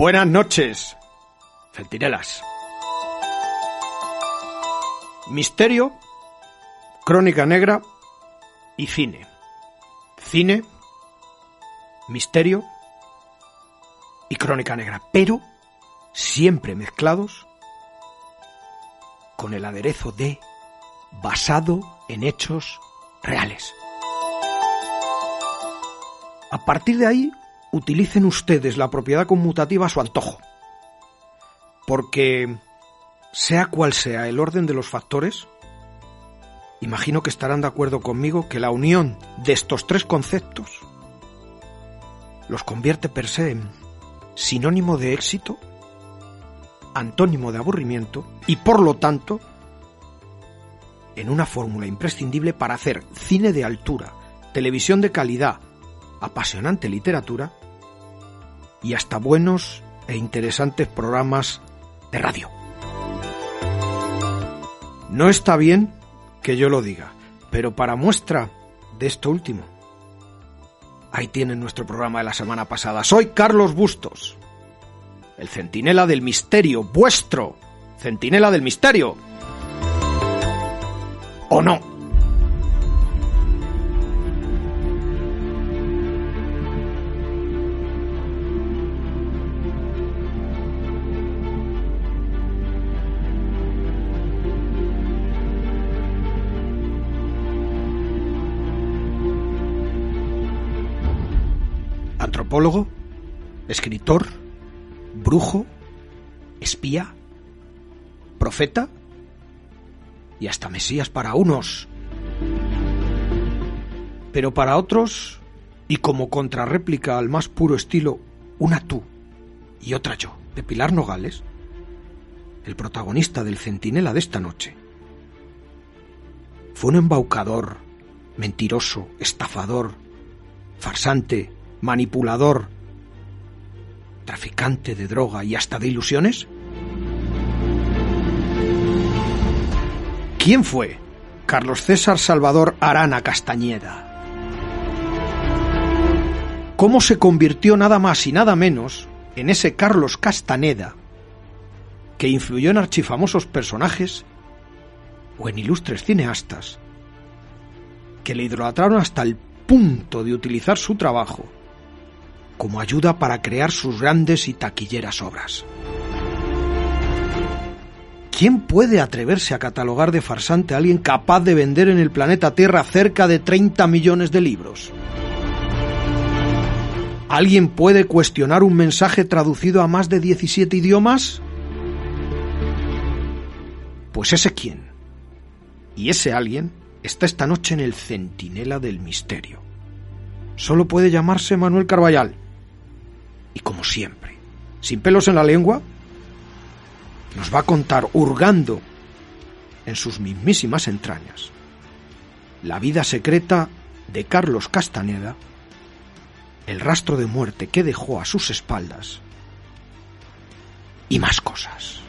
Buenas noches, centinelas. Misterio, crónica negra y cine. Cine, misterio y crónica negra, pero siempre mezclados con el aderezo de basado en hechos reales. A partir de ahí, utilicen ustedes la propiedad conmutativa a su antojo. Porque, sea cual sea el orden de los factores, imagino que estarán de acuerdo conmigo que la unión de estos tres conceptos los convierte per se en sinónimo de éxito, antónimo de aburrimiento y, por lo tanto, en una fórmula imprescindible para hacer cine de altura, televisión de calidad, apasionante literatura y hasta buenos e interesantes programas de radio. No está bien que yo lo diga, pero para muestra de esto último, ahí tienen nuestro programa de la semana pasada. Soy Carlos Bustos, el centinela del misterio, vuestro centinela del misterio. ¿O no? Antropólogo, escritor, brujo, espía, profeta y hasta Mesías para unos. Pero para otros, y como contrarréplica al más puro estilo, una tú y otra yo, de Pilar Nogales, el protagonista del centinela de esta noche, fue un embaucador, mentiroso, estafador, farsante, manipulador, traficante de droga y hasta de ilusiones? ¿Quién fue Carlos César Salvador Arana Castañeda? ¿Cómo se convirtió nada más y nada menos en ese Carlos Castaneda que influyó en archifamosos personajes o en ilustres cineastas que le idolatraron hasta el punto de utilizar su trabajo como ayuda para crear sus grandes y taquilleras obras. ¿Quién puede atreverse a catalogar de farsante a alguien capaz de vender en el planeta Tierra cerca de 30 millones de libros? ¿Alguien puede cuestionar un mensaje traducido a más de 17 idiomas? Pues ese quién. Y ese alguien está esta noche en el Centinela del Misterio. Solo puede llamarse Manuel Carballal y como siempre, sin pelos en la lengua, nos va a contar, hurgando en sus mismísimas entrañas, la vida secreta de Carlos Castaneda, el rastro de muerte que dejó a sus espaldas y más cosas.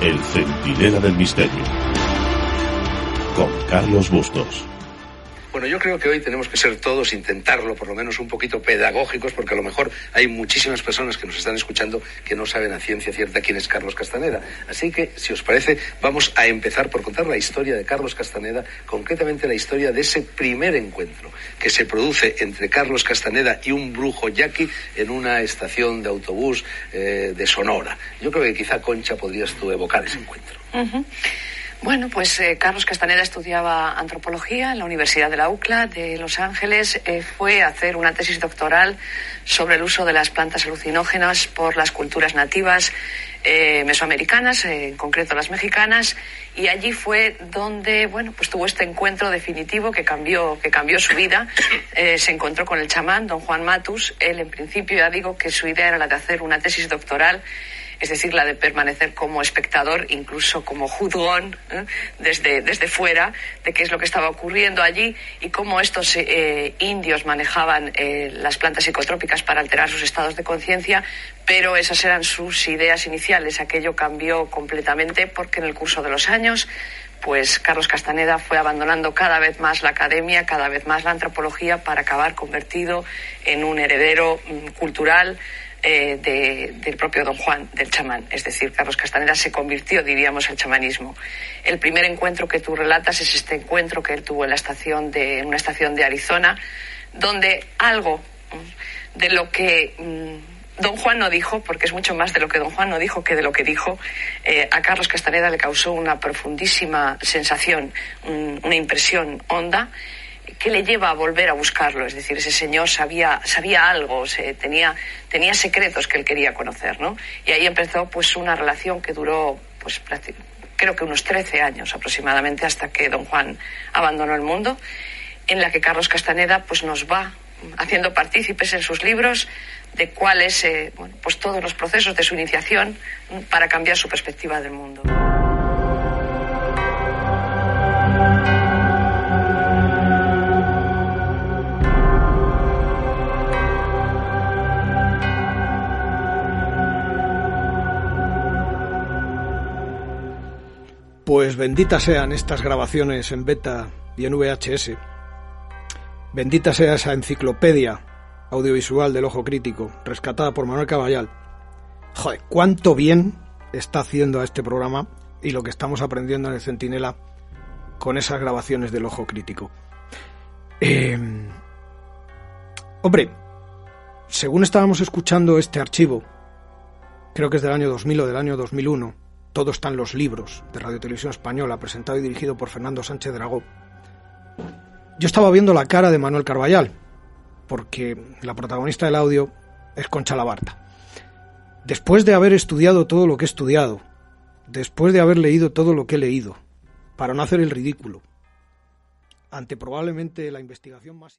El centinela del misterio con Carlos Bustos. Bueno, yo creo que hoy tenemos que ser todos, intentarlo, por lo menos un poquito pedagógicos, porque a lo mejor hay muchísimas personas que nos están escuchando que no saben a ciencia cierta quién es Carlos Castaneda. Así que, si os parece, vamos a empezar por contar la historia de Carlos Castaneda, concretamente la historia de ese primer encuentro que se produce entre Carlos Castaneda y un brujo yaqui en una estación de autobús eh, de Sonora. Yo creo que quizá, Concha, podrías tú evocar ese encuentro. Bueno, pues eh, Carlos Castaneda estudiaba antropología en la Universidad de la UCLA de Los Ángeles. Eh, fue a hacer una tesis doctoral sobre el uso de las plantas alucinógenas por las culturas nativas eh, mesoamericanas, en concreto las mexicanas, y allí fue donde, bueno, pues tuvo este encuentro definitivo que cambió, que cambió su vida. se encontró con el chamán, don Juan Matus. Él, en principio, ya digo que su idea era la de hacer una tesis doctoral es decir, la de permanecer como espectador, incluso como juzgón, ¿eh? desde, desde fuera, de qué es lo que estaba ocurriendo allí y cómo estos eh, indios manejaban eh, las plantas psicotrópicas para alterar sus estados de conciencia, pero esas eran sus ideas iniciales. Aquello cambió completamente porque en el curso de los años pues Carlos Castaneda fue abandonando cada vez más la academia, cada vez más la antropología para acabar convertido en un heredero mm, cultural eh, del propio don Juan, del chamán. Es decir, Carlos Castaneda se convirtió, diríamos, al chamanismo. El primer encuentro que tú relatas es este encuentro que él tuvo en la estación de, una estación de Arizona, donde algo de lo que mm, Don Juan no dijo, porque es mucho más de lo que Don Juan no dijo que de lo que dijo, eh, a Carlos Castaneda le causó una profundísima sensación, una impresión honda ¿Qué le lleva a volver a buscarlo? Es decir, ese señor sabía, sabía algo, tenía, tenía secretos que él quería conocer, ¿no? Y ahí empezó pues una relación que duró pues creo que unos 13 años aproximadamente hasta que don Juan abandonó el mundo, en la que Carlos Castaneda pues nos va haciendo partícipes en sus libros de cuáles eh, pues todos los procesos de su iniciación para cambiar su perspectiva del mundo. Pues benditas sean estas grabaciones en beta y en VHS. Bendita sea esa enciclopedia audiovisual del ojo crítico, rescatada por Manuel Caballal. Joder, cuánto bien está haciendo a este programa y lo que estamos aprendiendo en el Centinela con esas grabaciones del ojo crítico. Em, hombre, según estábamos escuchando este archivo, creo que es del año 2000 o del año 2001, todo están los libros de Radio Televisión Española, presentado y dirigido por Fernando Sánchez Dragó. Yo estaba viendo la cara de Manuel Carballal, porque la protagonista del audio es Concha Labarta. Después de haber estudiado todo lo que he estudiado, después de haber leído todo lo que he leído, para no hacer el ridículo, ante probablemente la investigación más...